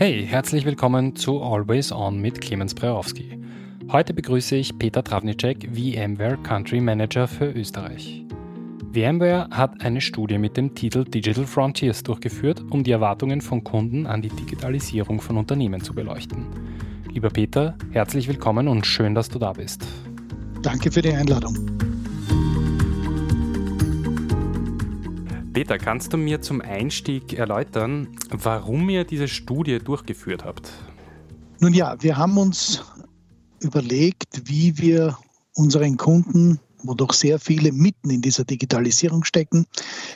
Hey, herzlich willkommen zu Always On mit Clemens Brerowski. Heute begrüße ich Peter Travnicek, VMware Country Manager für Österreich. VMware hat eine Studie mit dem Titel Digital Frontiers durchgeführt, um die Erwartungen von Kunden an die Digitalisierung von Unternehmen zu beleuchten. Lieber Peter, herzlich willkommen und schön, dass du da bist. Danke für die Einladung. Peter, kannst du mir zum Einstieg erläutern, warum ihr diese Studie durchgeführt habt? Nun ja, wir haben uns überlegt, wie wir unseren Kunden, wo doch sehr viele mitten in dieser Digitalisierung stecken,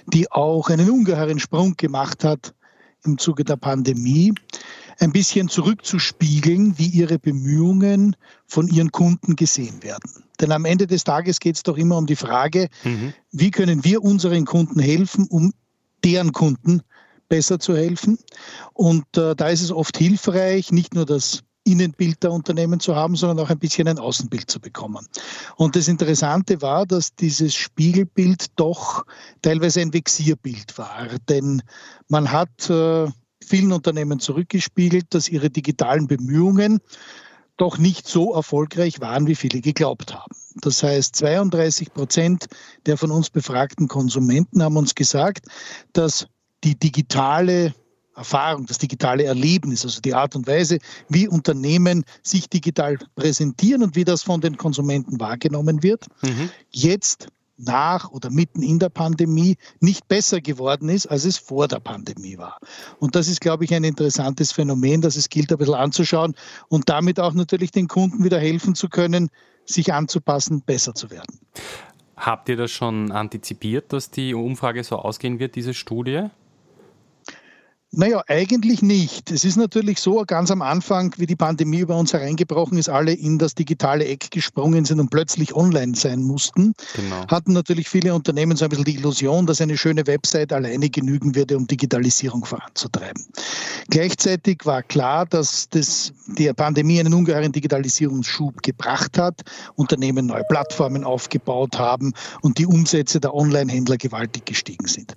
die auch einen ungeheuren Sprung gemacht hat im Zuge der Pandemie, ein bisschen zurückzuspiegeln, wie ihre Bemühungen von ihren Kunden gesehen werden. Denn am Ende des Tages geht es doch immer um die Frage, mhm. wie können wir unseren Kunden helfen, um deren Kunden besser zu helfen. Und äh, da ist es oft hilfreich, nicht nur das Innenbild der Unternehmen zu haben, sondern auch ein bisschen ein Außenbild zu bekommen. Und das Interessante war, dass dieses Spiegelbild doch teilweise ein Vexierbild war. Denn man hat äh, vielen Unternehmen zurückgespiegelt, dass ihre digitalen Bemühungen doch nicht so erfolgreich waren, wie viele geglaubt haben. Das heißt, 32 Prozent der von uns befragten Konsumenten haben uns gesagt, dass die digitale Erfahrung, das digitale Erlebnis, also die Art und Weise, wie Unternehmen sich digital präsentieren und wie das von den Konsumenten wahrgenommen wird, mhm. jetzt nach oder mitten in der Pandemie nicht besser geworden ist, als es vor der Pandemie war. Und das ist, glaube ich, ein interessantes Phänomen, das es gilt, ein bisschen anzuschauen und damit auch natürlich den Kunden wieder helfen zu können, sich anzupassen, besser zu werden. Habt ihr das schon antizipiert, dass die Umfrage so ausgehen wird, diese Studie? Naja, eigentlich nicht. Es ist natürlich so, ganz am Anfang, wie die Pandemie über uns hereingebrochen ist, alle in das digitale Eck gesprungen sind und plötzlich online sein mussten, genau. hatten natürlich viele Unternehmen so ein bisschen die Illusion, dass eine schöne Website alleine genügen würde, um Digitalisierung voranzutreiben. Gleichzeitig war klar, dass das, die Pandemie einen ungeheuren Digitalisierungsschub gebracht hat, Unternehmen neue Plattformen aufgebaut haben und die Umsätze der Online-Händler gewaltig gestiegen sind.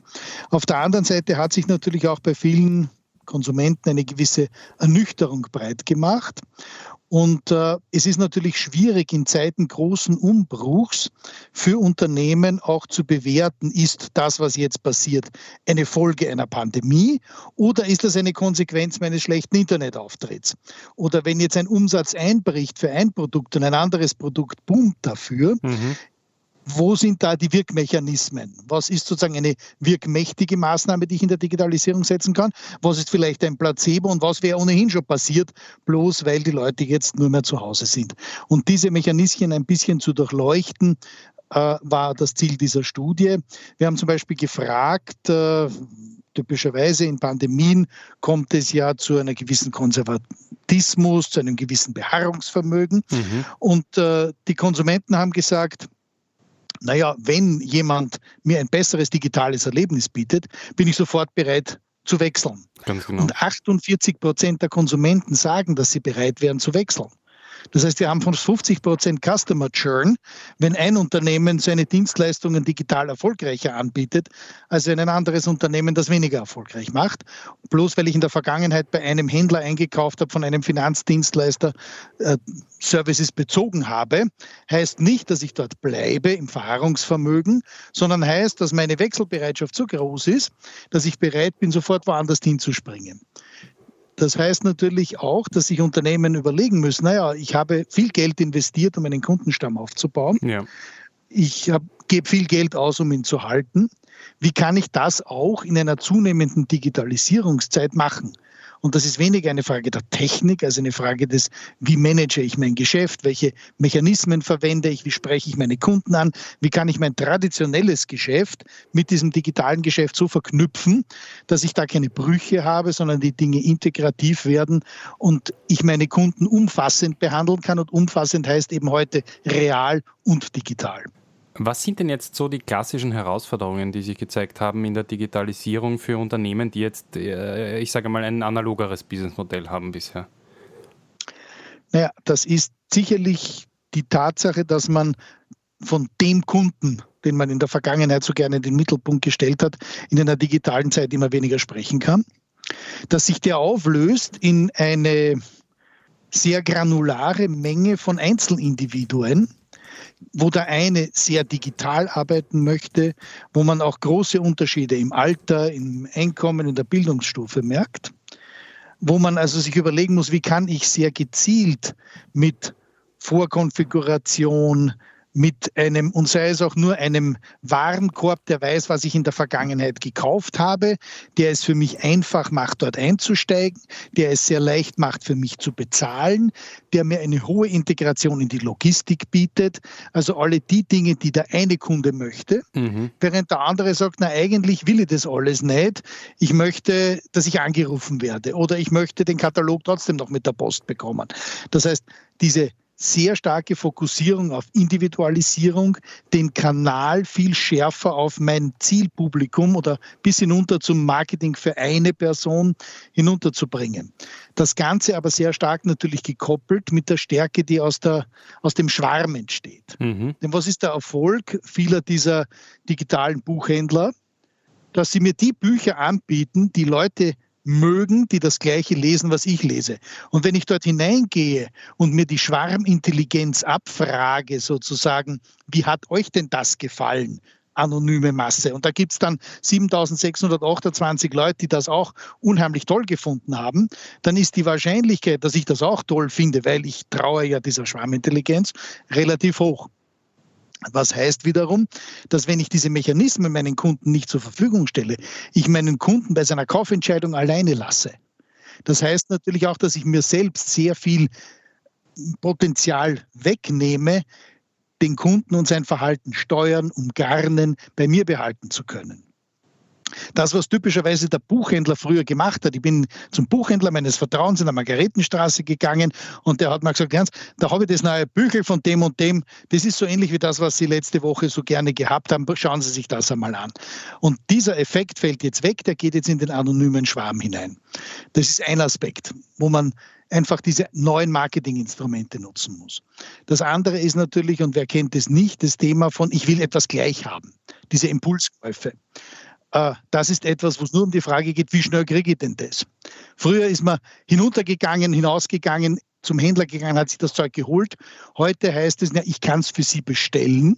Auf der anderen Seite hat sich natürlich auch bei vielen vielen Konsumenten eine gewisse Ernüchterung breit gemacht. Und äh, es ist natürlich schwierig in Zeiten großen Umbruchs für Unternehmen auch zu bewerten, ist das, was jetzt passiert, eine Folge einer Pandemie oder ist das eine Konsequenz meines schlechten Internetauftritts? Oder wenn jetzt ein Umsatz einbricht für ein Produkt und ein anderes Produkt boomt dafür, mhm wo sind da die Wirkmechanismen? Was ist sozusagen eine wirkmächtige Maßnahme, die ich in der Digitalisierung setzen kann? Was ist vielleicht ein Placebo und was wäre ohnehin schon passiert, bloß weil die Leute jetzt nur mehr zu Hause sind? Und diese Mechanismen ein bisschen zu durchleuchten, äh, war das Ziel dieser Studie. Wir haben zum Beispiel gefragt, äh, typischerweise in Pandemien kommt es ja zu einer gewissen Konservatismus, zu einem gewissen Beharrungsvermögen. Mhm. Und äh, die Konsumenten haben gesagt, naja, wenn jemand mir ein besseres digitales Erlebnis bietet, bin ich sofort bereit zu wechseln. Genau. Und 48 Prozent der Konsumenten sagen, dass sie bereit wären zu wechseln. Das heißt, wir haben von 50 Prozent Customer Churn, wenn ein Unternehmen seine Dienstleistungen digital erfolgreicher anbietet, als wenn ein anderes Unternehmen das weniger erfolgreich macht. Bloß weil ich in der Vergangenheit bei einem Händler eingekauft habe, von einem Finanzdienstleister äh, Services bezogen habe, heißt nicht, dass ich dort bleibe im Verharrungsvermögen, sondern heißt, dass meine Wechselbereitschaft so groß ist, dass ich bereit bin, sofort woanders hinzuspringen. Das heißt natürlich auch, dass sich Unternehmen überlegen müssen, naja, ich habe viel Geld investiert, um einen Kundenstamm aufzubauen. Ja. Ich gebe viel Geld aus, um ihn zu halten. Wie kann ich das auch in einer zunehmenden Digitalisierungszeit machen? Und das ist weniger eine Frage der Technik, also eine Frage des, wie manage ich mein Geschäft, welche Mechanismen verwende ich, wie spreche ich meine Kunden an, wie kann ich mein traditionelles Geschäft mit diesem digitalen Geschäft so verknüpfen, dass ich da keine Brüche habe, sondern die Dinge integrativ werden und ich meine Kunden umfassend behandeln kann. Und umfassend heißt eben heute real und digital. Was sind denn jetzt so die klassischen Herausforderungen, die sich gezeigt haben in der Digitalisierung für Unternehmen, die jetzt, äh, ich sage mal, ein analogeres Businessmodell haben bisher? Naja, das ist sicherlich die Tatsache, dass man von dem Kunden, den man in der Vergangenheit so gerne in den Mittelpunkt gestellt hat, in einer digitalen Zeit immer weniger sprechen kann. dass sich der auflöst in eine sehr granulare Menge von Einzelindividuen, wo der eine sehr digital arbeiten möchte, wo man auch große Unterschiede im Alter, im Einkommen, in der Bildungsstufe merkt, wo man also sich überlegen muss, wie kann ich sehr gezielt mit Vorkonfiguration, mit einem, und sei es auch nur einem Warenkorb, der weiß, was ich in der Vergangenheit gekauft habe, der es für mich einfach macht, dort einzusteigen, der es sehr leicht macht, für mich zu bezahlen, der mir eine hohe Integration in die Logistik bietet. Also alle die Dinge, die der eine Kunde möchte, mhm. während der andere sagt, na eigentlich will ich das alles nicht. Ich möchte, dass ich angerufen werde oder ich möchte den Katalog trotzdem noch mit der Post bekommen. Das heißt, diese sehr starke Fokussierung auf Individualisierung, den Kanal viel schärfer auf mein Zielpublikum oder bis hinunter zum Marketing für eine Person hinunterzubringen. Das Ganze aber sehr stark natürlich gekoppelt mit der Stärke, die aus, der, aus dem Schwarm entsteht. Mhm. Denn was ist der Erfolg vieler dieser digitalen Buchhändler? Dass sie mir die Bücher anbieten, die Leute mögen, die das Gleiche lesen, was ich lese. Und wenn ich dort hineingehe und mir die Schwarmintelligenz abfrage, sozusagen, wie hat euch denn das gefallen? anonyme Masse. Und da gibt es dann 7628 Leute, die das auch unheimlich toll gefunden haben. Dann ist die Wahrscheinlichkeit, dass ich das auch toll finde, weil ich traue ja dieser Schwarmintelligenz, relativ hoch. Was heißt wiederum, dass wenn ich diese Mechanismen meinen Kunden nicht zur Verfügung stelle, ich meinen Kunden bei seiner Kaufentscheidung alleine lasse. Das heißt natürlich auch, dass ich mir selbst sehr viel Potenzial wegnehme, den Kunden und sein Verhalten steuern, umgarnen, bei mir behalten zu können. Das, was typischerweise der Buchhändler früher gemacht hat. Ich bin zum Buchhändler meines Vertrauens in der Margaretenstraße gegangen und der hat mir gesagt, Ernst, da habe ich das neue Büchel von dem und dem. Das ist so ähnlich wie das, was Sie letzte Woche so gerne gehabt haben. Schauen Sie sich das einmal an. Und dieser Effekt fällt jetzt weg, der geht jetzt in den anonymen Schwarm hinein. Das ist ein Aspekt, wo man einfach diese neuen Marketinginstrumente nutzen muss. Das andere ist natürlich, und wer kennt es nicht, das Thema von, ich will etwas gleich haben, diese Impulskäufe. Äh, das ist etwas, wo es nur um die Frage geht, wie schnell kriege ich denn das? Früher ist man hinuntergegangen, hinausgegangen, zum Händler gegangen, hat sich das Zeug geholt. Heute heißt es, ich kann es für Sie bestellen.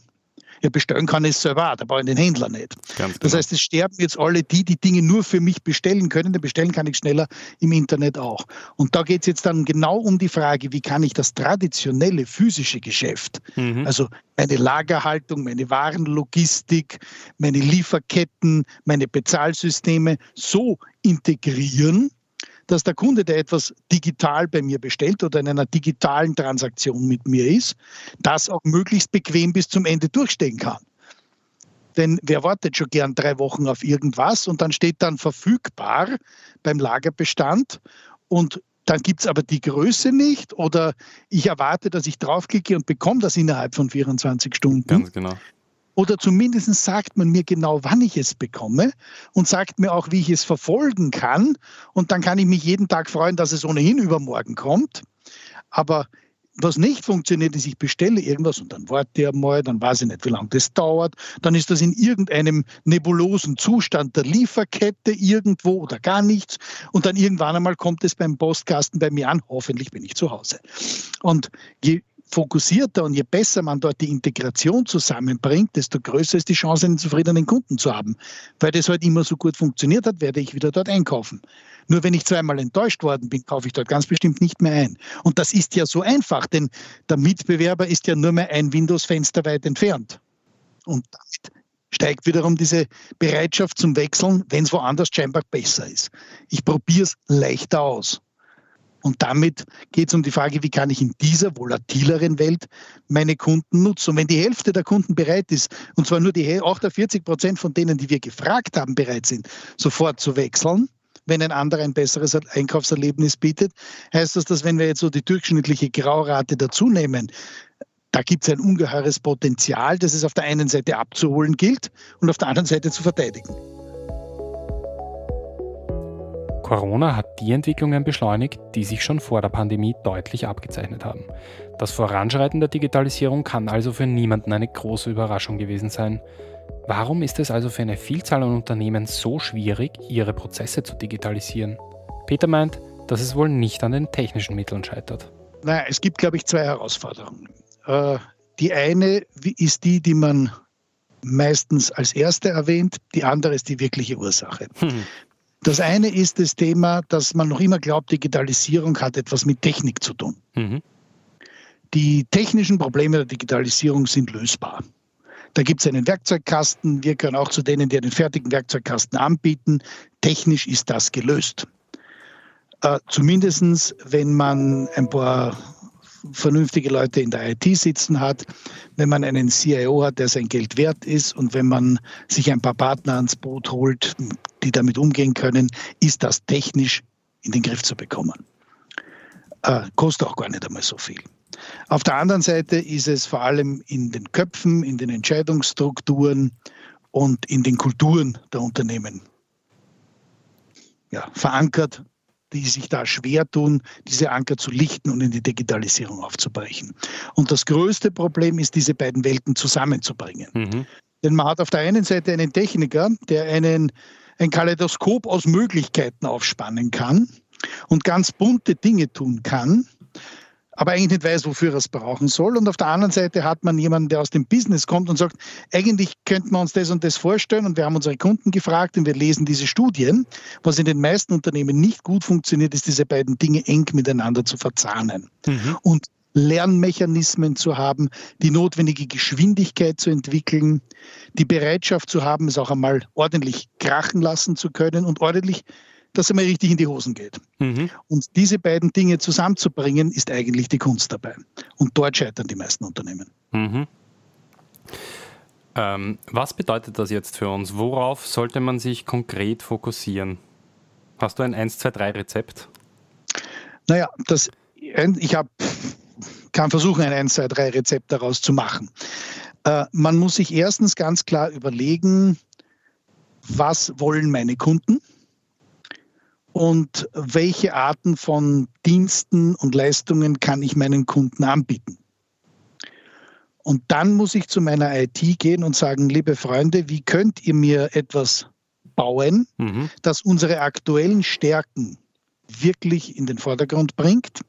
Ja, bestellen kann ich es selber, da brauche ich den Händler nicht. Genau. Das heißt, es sterben jetzt alle die, die Dinge nur für mich bestellen können. Denn bestellen kann ich schneller im Internet auch. Und da geht es jetzt dann genau um die Frage, wie kann ich das traditionelle physische Geschäft, mhm. also meine Lagerhaltung, meine Warenlogistik, meine Lieferketten, meine Bezahlsysteme so integrieren, dass der Kunde, der etwas digital bei mir bestellt oder in einer digitalen Transaktion mit mir ist, das auch möglichst bequem bis zum Ende durchstehen kann. Denn wer wartet schon gern drei Wochen auf irgendwas und dann steht dann verfügbar beim Lagerbestand und dann gibt es aber die Größe nicht oder ich erwarte, dass ich draufklicke und bekomme das innerhalb von 24 Stunden. Ganz genau. Oder zumindest sagt man mir genau, wann ich es bekomme und sagt mir auch, wie ich es verfolgen kann. Und dann kann ich mich jeden Tag freuen, dass es ohnehin übermorgen kommt. Aber was nicht funktioniert, ist, ich bestelle irgendwas und dann warte ich einmal, dann weiß ich nicht, wie lange das dauert. Dann ist das in irgendeinem nebulosen Zustand der Lieferkette irgendwo oder gar nichts. Und dann irgendwann einmal kommt es beim Postkasten bei mir an. Hoffentlich bin ich zu Hause. Und je fokussierter und je besser man dort die Integration zusammenbringt, desto größer ist die Chance, einen zufriedenen Kunden zu haben. Weil das halt immer so gut funktioniert hat, werde ich wieder dort einkaufen. Nur wenn ich zweimal enttäuscht worden bin, kaufe ich dort ganz bestimmt nicht mehr ein. Und das ist ja so einfach, denn der Mitbewerber ist ja nur mehr ein Windows-Fenster weit entfernt. Und damit steigt wiederum diese Bereitschaft zum Wechseln, wenn es woanders scheinbar besser ist. Ich probiere es leichter aus. Und damit geht es um die Frage, wie kann ich in dieser volatileren Welt meine Kunden nutzen. Und wenn die Hälfte der Kunden bereit ist, und zwar nur die 48 Prozent von denen, die wir gefragt haben, bereit sind, sofort zu wechseln, wenn ein anderer ein besseres Einkaufserlebnis bietet, heißt das, dass wenn wir jetzt so die durchschnittliche Graurate dazu nehmen, da gibt es ein ungeheures Potenzial, das es auf der einen Seite abzuholen gilt und auf der anderen Seite zu verteidigen. Corona hat die Entwicklungen beschleunigt, die sich schon vor der Pandemie deutlich abgezeichnet haben. Das Voranschreiten der Digitalisierung kann also für niemanden eine große Überraschung gewesen sein. Warum ist es also für eine Vielzahl an Unternehmen so schwierig, ihre Prozesse zu digitalisieren? Peter meint, dass es wohl nicht an den technischen Mitteln scheitert. Naja, es gibt, glaube ich, zwei Herausforderungen. Äh, die eine ist die, die man meistens als erste erwähnt, die andere ist die wirkliche Ursache. Hm. Das eine ist das Thema, dass man noch immer glaubt, Digitalisierung hat etwas mit Technik zu tun. Mhm. Die technischen Probleme der Digitalisierung sind lösbar. Da gibt es einen Werkzeugkasten. Wir können auch zu denen, die einen fertigen Werkzeugkasten anbieten. Technisch ist das gelöst. Äh, Zumindest wenn man ein paar vernünftige Leute in der IT sitzen hat, wenn man einen CIO hat, der sein Geld wert ist und wenn man sich ein paar Partner ans Boot holt, die damit umgehen können, ist das technisch in den Griff zu bekommen. Äh, kostet auch gar nicht einmal so viel. Auf der anderen Seite ist es vor allem in den Köpfen, in den Entscheidungsstrukturen und in den Kulturen der Unternehmen ja, verankert, die sich da schwer tun, diese Anker zu lichten und in die Digitalisierung aufzubrechen. Und das größte Problem ist, diese beiden Welten zusammenzubringen. Mhm. Denn man hat auf der einen Seite einen Techniker, der einen, ein Kaleidoskop aus Möglichkeiten aufspannen kann und ganz bunte Dinge tun kann aber eigentlich nicht weiß, wofür er es brauchen soll. Und auf der anderen Seite hat man jemanden, der aus dem Business kommt und sagt, eigentlich könnten wir uns das und das vorstellen und wir haben unsere Kunden gefragt und wir lesen diese Studien. Was in den meisten Unternehmen nicht gut funktioniert, ist diese beiden Dinge eng miteinander zu verzahnen. Mhm. Und Lernmechanismen zu haben, die notwendige Geschwindigkeit zu entwickeln, die Bereitschaft zu haben, es auch einmal ordentlich krachen lassen zu können und ordentlich dass es mal richtig in die Hosen geht. Mhm. Und diese beiden Dinge zusammenzubringen, ist eigentlich die Kunst dabei. Und dort scheitern die meisten Unternehmen. Mhm. Ähm, was bedeutet das jetzt für uns? Worauf sollte man sich konkret fokussieren? Hast du ein 1, 2, 3 Rezept? Naja, das, ich hab, kann versuchen, ein 1, 2, 3 Rezept daraus zu machen. Äh, man muss sich erstens ganz klar überlegen, was wollen meine Kunden? Und welche Arten von Diensten und Leistungen kann ich meinen Kunden anbieten. Und dann muss ich zu meiner IT gehen und sagen, liebe Freunde, wie könnt ihr mir etwas bauen, mhm. das unsere aktuellen Stärken wirklich in den Vordergrund bringt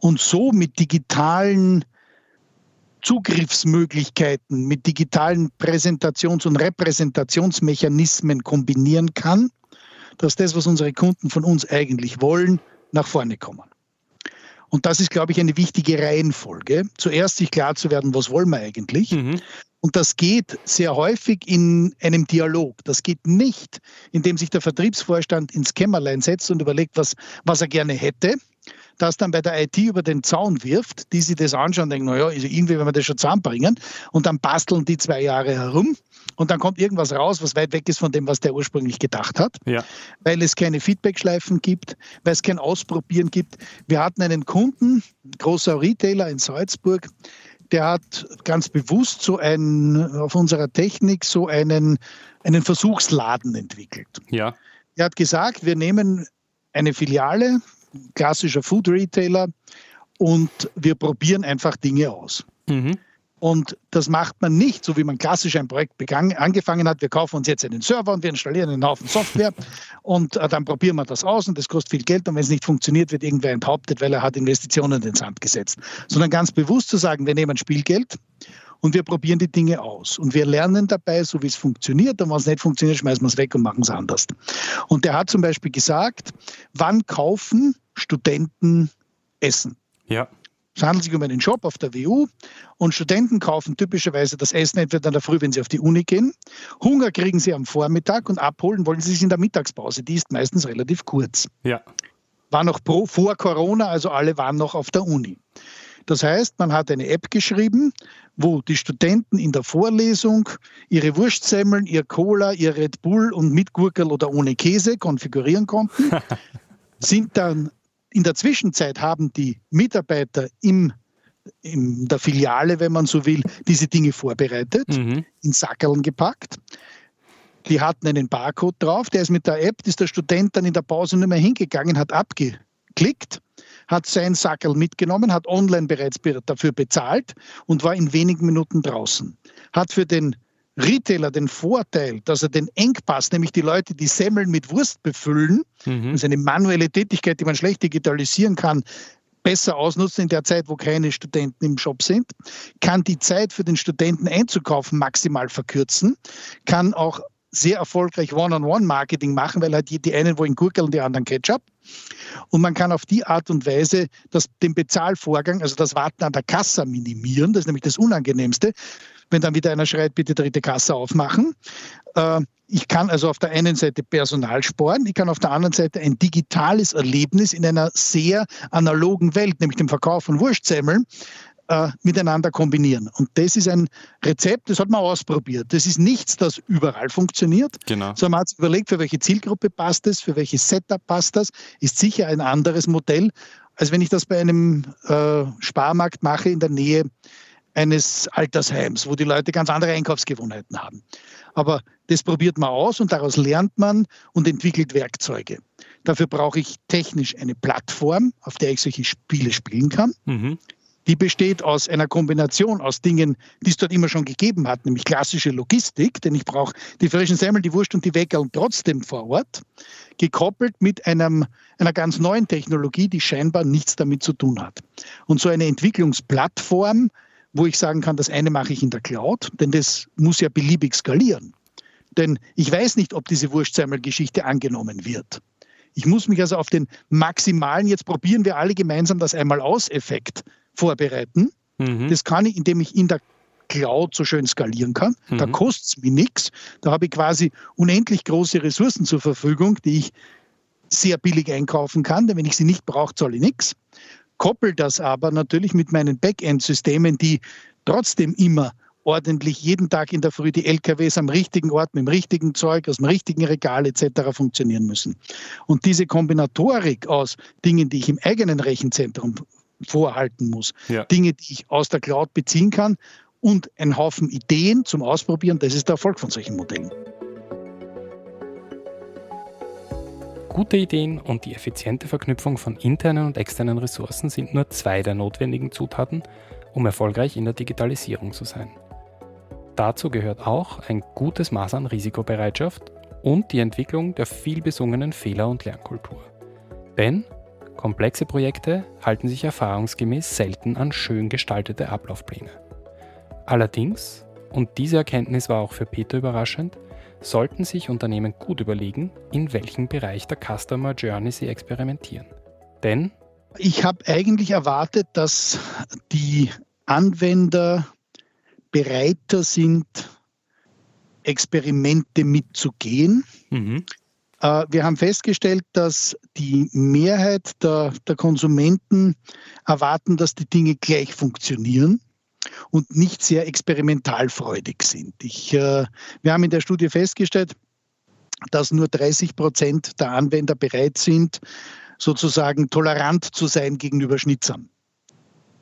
und so mit digitalen Zugriffsmöglichkeiten, mit digitalen Präsentations- und Repräsentationsmechanismen kombinieren kann, dass das, was unsere Kunden von uns eigentlich wollen, nach vorne kommen. Und das ist, glaube ich, eine wichtige Reihenfolge. Zuerst sich klar zu werden, was wollen wir eigentlich. Mhm. Und das geht sehr häufig in einem Dialog. Das geht nicht, indem sich der Vertriebsvorstand ins Kämmerlein setzt und überlegt, was, was er gerne hätte, das dann bei der IT über den Zaun wirft, die sich das anschauen und denken, naja, also irgendwie werden wir das schon zusammenbringen. Und dann basteln die zwei Jahre herum und dann kommt irgendwas raus, was weit weg ist von dem, was der ursprünglich gedacht hat, ja. weil es keine Feedbackschleifen gibt, weil es kein Ausprobieren gibt. Wir hatten einen Kunden, großer Retailer in Salzburg, der hat ganz bewusst so einen, auf unserer Technik so einen, einen Versuchsladen entwickelt. Ja. Er hat gesagt, wir nehmen eine Filiale, klassischer Food Retailer, und wir probieren einfach Dinge aus. Mhm. Und das macht man nicht, so wie man klassisch ein Projekt begangen, angefangen hat. Wir kaufen uns jetzt einen Server und wir installieren einen Haufen Software und äh, dann probieren wir das aus und das kostet viel Geld und wenn es nicht funktioniert, wird irgendwer enthauptet, weil er hat Investitionen in den Sand gesetzt. Sondern ganz bewusst zu sagen, wir nehmen Spielgeld und wir probieren die Dinge aus. Und wir lernen dabei, so wie es funktioniert. Und wenn es nicht funktioniert, schmeißen wir es weg und machen es anders. Und der hat zum Beispiel gesagt, wann kaufen Studenten Essen? Ja. Es handelt sich um einen Job auf der WU und Studenten kaufen typischerweise das Essen entweder in der Früh, wenn sie auf die Uni gehen. Hunger kriegen sie am Vormittag und abholen wollen sie sich in der Mittagspause. Die ist meistens relativ kurz. Ja. War noch pro, vor Corona, also alle waren noch auf der Uni. Das heißt, man hat eine App geschrieben, wo die Studenten in der Vorlesung ihre Wurstsemmeln, ihr Cola, ihr Red Bull und mit Gurkel oder ohne Käse konfigurieren konnten, sind dann in der Zwischenzeit haben die Mitarbeiter im, in der Filiale, wenn man so will, diese Dinge vorbereitet, mhm. in Sackerln gepackt. Die hatten einen Barcode drauf, der ist mit der App, ist der Student dann in der Pause nicht mehr hingegangen, hat abgeklickt, hat sein Sackerl mitgenommen, hat online bereits dafür bezahlt und war in wenigen Minuten draußen. Hat für den Retailer den Vorteil, dass er den Engpass, nämlich die Leute, die Semmeln mit Wurst befüllen, mhm. das ist eine manuelle Tätigkeit, die man schlecht digitalisieren kann, besser ausnutzen in der Zeit, wo keine Studenten im Shop sind, kann die Zeit für den Studenten einzukaufen maximal verkürzen, kann auch sehr erfolgreich One-on-One-Marketing machen, weil halt die, die einen wollen Gurkel und die anderen Ketchup. Und man kann auf die Art und Weise das, den Bezahlvorgang, also das Warten an der Kasse minimieren. Das ist nämlich das Unangenehmste, wenn dann wieder einer schreit, bitte dritte Kasse aufmachen. Äh, ich kann also auf der einen Seite Personal sparen, ich kann auf der anderen Seite ein digitales Erlebnis in einer sehr analogen Welt, nämlich dem Verkauf von Wurstsemmeln, äh, miteinander kombinieren. Und das ist ein Rezept, das hat man ausprobiert. Das ist nichts, das überall funktioniert, genau. sondern man hat sich überlegt, für welche Zielgruppe passt es, für welches Setup passt das, ist sicher ein anderes Modell, als wenn ich das bei einem äh, Sparmarkt mache in der Nähe eines Altersheims, wo die Leute ganz andere Einkaufsgewohnheiten haben. Aber das probiert man aus und daraus lernt man und entwickelt Werkzeuge. Dafür brauche ich technisch eine Plattform, auf der ich solche Spiele spielen kann. Mhm. Die besteht aus einer Kombination aus Dingen, die es dort immer schon gegeben hat, nämlich klassische Logistik, denn ich brauche die frischen Semmeln, die Wurst und die Weckerl trotzdem vor Ort, gekoppelt mit einem, einer ganz neuen Technologie, die scheinbar nichts damit zu tun hat. Und so eine Entwicklungsplattform wo ich sagen kann, das eine mache ich in der Cloud, denn das muss ja beliebig skalieren. Denn ich weiß nicht, ob diese Wurstsemmelgeschichte angenommen wird. Ich muss mich also auf den maximalen, jetzt probieren wir alle gemeinsam das einmal aus Effekt vorbereiten. Mhm. Das kann ich, indem ich in der Cloud so schön skalieren kann. Mhm. Da kostet es mir nichts. Da habe ich quasi unendlich große Ressourcen zur Verfügung, die ich sehr billig einkaufen kann, denn wenn ich sie nicht brauche, zahle ich nichts koppel das aber natürlich mit meinen Backend-Systemen, die trotzdem immer ordentlich jeden Tag in der Früh die LKWs am richtigen Ort, mit dem richtigen Zeug, aus dem richtigen Regal etc. funktionieren müssen. Und diese Kombinatorik aus Dingen, die ich im eigenen Rechenzentrum vorhalten muss, ja. Dinge, die ich aus der Cloud beziehen kann und ein Haufen Ideen zum Ausprobieren, das ist der Erfolg von solchen Modellen. Gute Ideen und die effiziente Verknüpfung von internen und externen Ressourcen sind nur zwei der notwendigen Zutaten, um erfolgreich in der Digitalisierung zu sein. Dazu gehört auch ein gutes Maß an Risikobereitschaft und die Entwicklung der vielbesungenen Fehler- und Lernkultur. Denn komplexe Projekte halten sich erfahrungsgemäß selten an schön gestaltete Ablaufpläne. Allerdings, und diese Erkenntnis war auch für Peter überraschend, sollten sich Unternehmen gut überlegen, in welchem Bereich der Customer Journey sie experimentieren. Denn ich habe eigentlich erwartet, dass die Anwender bereiter sind, Experimente mitzugehen. Mhm. Äh, wir haben festgestellt, dass die Mehrheit der, der Konsumenten erwarten, dass die Dinge gleich funktionieren und nicht sehr experimentalfreudig sind. Ich, äh, wir haben in der Studie festgestellt, dass nur 30 Prozent der Anwender bereit sind, sozusagen tolerant zu sein gegenüber Schnitzern.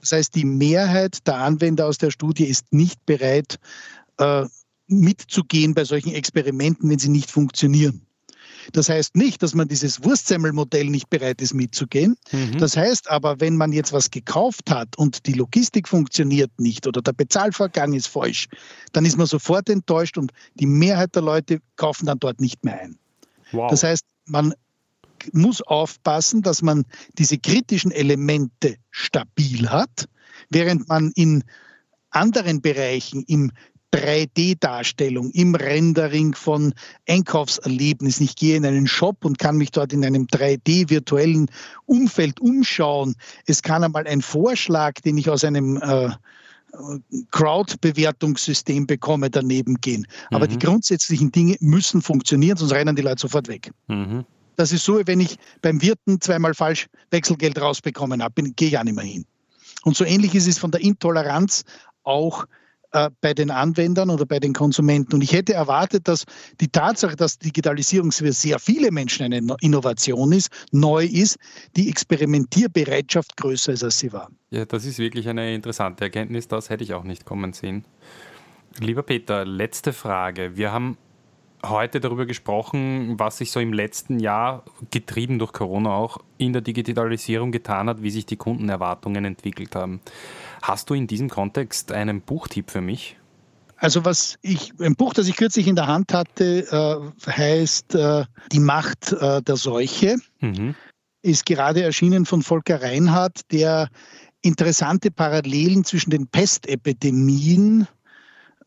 Das heißt, die Mehrheit der Anwender aus der Studie ist nicht bereit, äh, mitzugehen bei solchen Experimenten, wenn sie nicht funktionieren. Das heißt nicht, dass man dieses Wurstsemmelmodell nicht bereit ist mitzugehen. Mhm. Das heißt aber, wenn man jetzt was gekauft hat und die Logistik funktioniert nicht oder der Bezahlvorgang ist falsch, dann ist man sofort enttäuscht und die Mehrheit der Leute kaufen dann dort nicht mehr ein. Wow. Das heißt, man muss aufpassen, dass man diese kritischen Elemente stabil hat, während man in anderen Bereichen im 3D-Darstellung, im Rendering von Einkaufserlebnissen. Ich gehe in einen Shop und kann mich dort in einem 3D-virtuellen Umfeld umschauen. Es kann einmal ein Vorschlag, den ich aus einem äh, Crowd-Bewertungssystem bekomme, daneben gehen. Aber mhm. die grundsätzlichen Dinge müssen funktionieren, sonst rennen die Leute sofort weg. Mhm. Das ist so, wenn ich beim Wirten zweimal falsch Wechselgeld rausbekommen habe, gehe ich auch nicht mehr hin. Und so ähnlich ist es von der Intoleranz auch äh, bei den Anwendern oder bei den Konsumenten. Und ich hätte erwartet, dass die Tatsache, dass Digitalisierung für sehr viele Menschen eine Innovation ist, neu ist, die Experimentierbereitschaft größer ist, als sie war. Ja, das ist wirklich eine interessante Erkenntnis. Das hätte ich auch nicht kommen sehen. Lieber Peter, letzte Frage. Wir haben heute darüber gesprochen, was sich so im letzten Jahr, getrieben durch Corona auch, in der Digitalisierung getan hat, wie sich die Kundenerwartungen entwickelt haben. Hast du in diesem Kontext einen Buchtipp für mich? Also was ich, ein Buch, das ich kürzlich in der Hand hatte, äh, heißt äh, Die Macht äh, der Seuche. Mhm. Ist gerade erschienen von Volker Reinhardt, der interessante Parallelen zwischen den Pestepidemien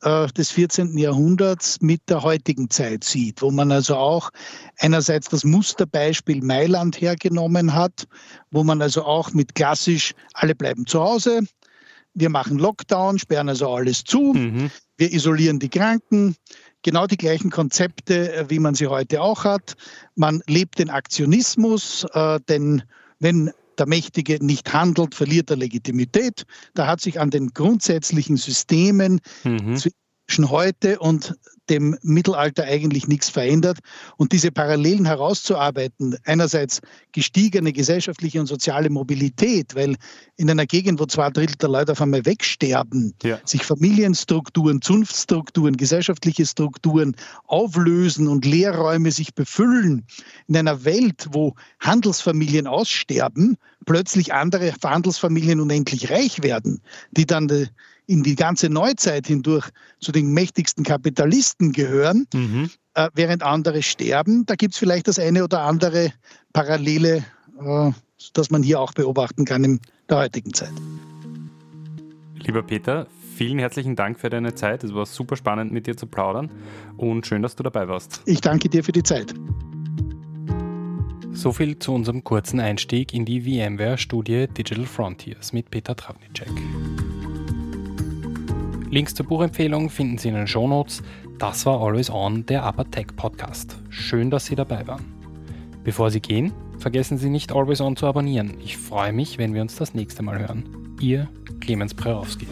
äh, des 14. Jahrhunderts mit der heutigen Zeit sieht, wo man also auch einerseits das Musterbeispiel Mailand hergenommen hat, wo man also auch mit klassisch alle bleiben zu Hause, wir machen Lockdown, sperren also alles zu, mhm. wir isolieren die Kranken, genau die gleichen Konzepte, äh, wie man sie heute auch hat. Man lebt den Aktionismus, äh, denn wenn der Mächtige nicht handelt, verliert er Legitimität. Da hat sich an den grundsätzlichen Systemen mhm. zwischen heute und dem Mittelalter eigentlich nichts verändert. Und diese Parallelen herauszuarbeiten, einerseits gestiegene gesellschaftliche und soziale Mobilität, weil in einer Gegend, wo zwei Drittel der Leute auf einmal wegsterben, ja. sich Familienstrukturen, Zunftstrukturen, gesellschaftliche Strukturen auflösen und Lehrräume sich befüllen, in einer Welt, wo Handelsfamilien aussterben, plötzlich andere Handelsfamilien unendlich reich werden, die dann in die ganze Neuzeit hindurch zu den mächtigsten Kapitalisten gehören, mhm. äh, während andere sterben. Da gibt es vielleicht das eine oder andere Parallele, äh, das man hier auch beobachten kann in der heutigen Zeit. Lieber Peter, vielen herzlichen Dank für deine Zeit. Es war super spannend, mit dir zu plaudern und schön, dass du dabei warst. Ich danke dir für die Zeit. So viel zu unserem kurzen Einstieg in die VMware-Studie Digital Frontiers mit Peter Travnicek. Links zur Buchempfehlung finden Sie in den Shownotes. Das war Always On, der Tech Podcast. Schön, dass Sie dabei waren. Bevor Sie gehen, vergessen Sie nicht Always On zu abonnieren. Ich freue mich, wenn wir uns das nächste Mal hören. Ihr Clemens Prerowski.